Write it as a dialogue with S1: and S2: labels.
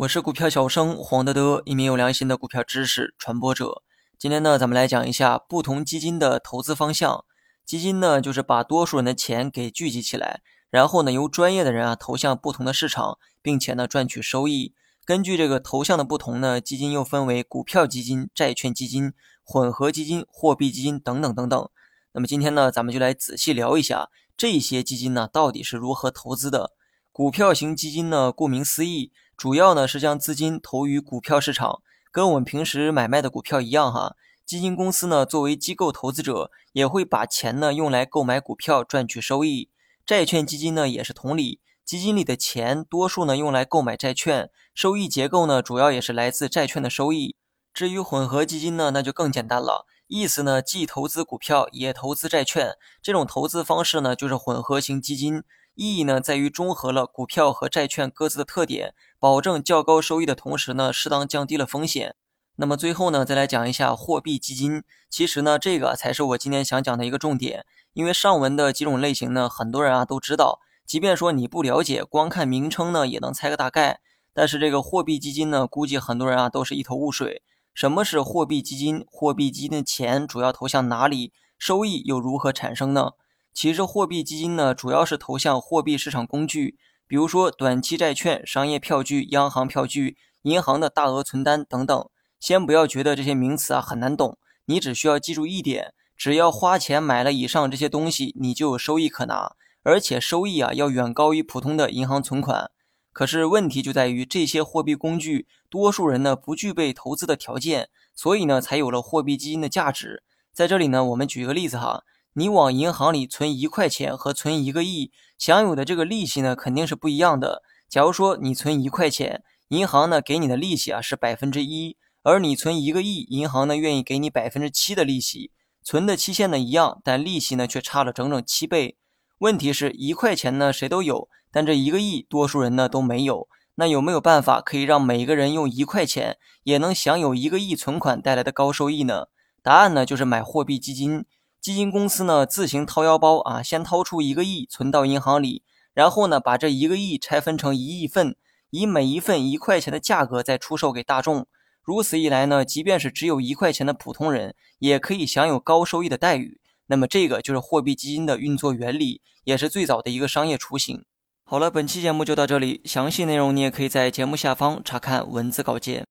S1: 我是股票小生黄德德，一名有良心的股票知识传播者。今天呢，咱们来讲一下不同基金的投资方向。基金呢，就是把多数人的钱给聚集起来，然后呢，由专业的人啊投向不同的市场，并且呢赚取收益。根据这个投向的不同呢，基金又分为股票基金、债券基金、混合基金、货币基金等等等等。那么今天呢，咱们就来仔细聊一下这些基金呢到底是如何投资的。股票型基金呢，顾名思义。主要呢是将资金投于股票市场，跟我们平时买卖的股票一样哈。基金公司呢作为机构投资者，也会把钱呢用来购买股票赚取收益。债券基金呢也是同理，基金里的钱多数呢用来购买债券，收益结构呢主要也是来自债券的收益。至于混合基金呢，那就更简单了，意思呢既投资股票也投资债券，这种投资方式呢就是混合型基金。意义呢，在于中和了股票和债券各自的特点，保证较高收益的同时呢，适当降低了风险。那么最后呢，再来讲一下货币基金。其实呢，这个才是我今天想讲的一个重点。因为上文的几种类型呢，很多人啊都知道，即便说你不了解，光看名称呢，也能猜个大概。但是这个货币基金呢，估计很多人啊都是一头雾水。什么是货币基金？货币基金的钱主要投向哪里？收益又如何产生呢？其实货币基金呢，主要是投向货币市场工具，比如说短期债券、商业票据、央行票据、银行的大额存单等等。先不要觉得这些名词啊很难懂，你只需要记住一点：只要花钱买了以上这些东西，你就有收益可拿，而且收益啊要远高于普通的银行存款。可是问题就在于这些货币工具，多数人呢不具备投资的条件，所以呢才有了货币基金的价值。在这里呢，我们举个例子哈。你往银行里存一块钱和存一个亿，享有的这个利息呢，肯定是不一样的。假如说你存一块钱，银行呢给你的利息啊是百分之一，而你存一个亿，银行呢愿意给你百分之七的利息，存的期限呢一样，但利息呢却差了整整七倍。问题是一块钱呢谁都有，但这一个亿多数人呢都没有。那有没有办法可以让每个人用一块钱也能享有一个亿存款带来的高收益呢？答案呢就是买货币基金。基金公司呢自行掏腰包啊，先掏出一个亿存到银行里，然后呢把这一个亿拆分成一亿份，以每一份一块钱的价格再出售给大众。如此一来呢，即便是只有一块钱的普通人，也可以享有高收益的待遇。那么这个就是货币基金的运作原理，也是最早的一个商业雏形。好了，本期节目就到这里，详细内容你也可以在节目下方查看文字稿件。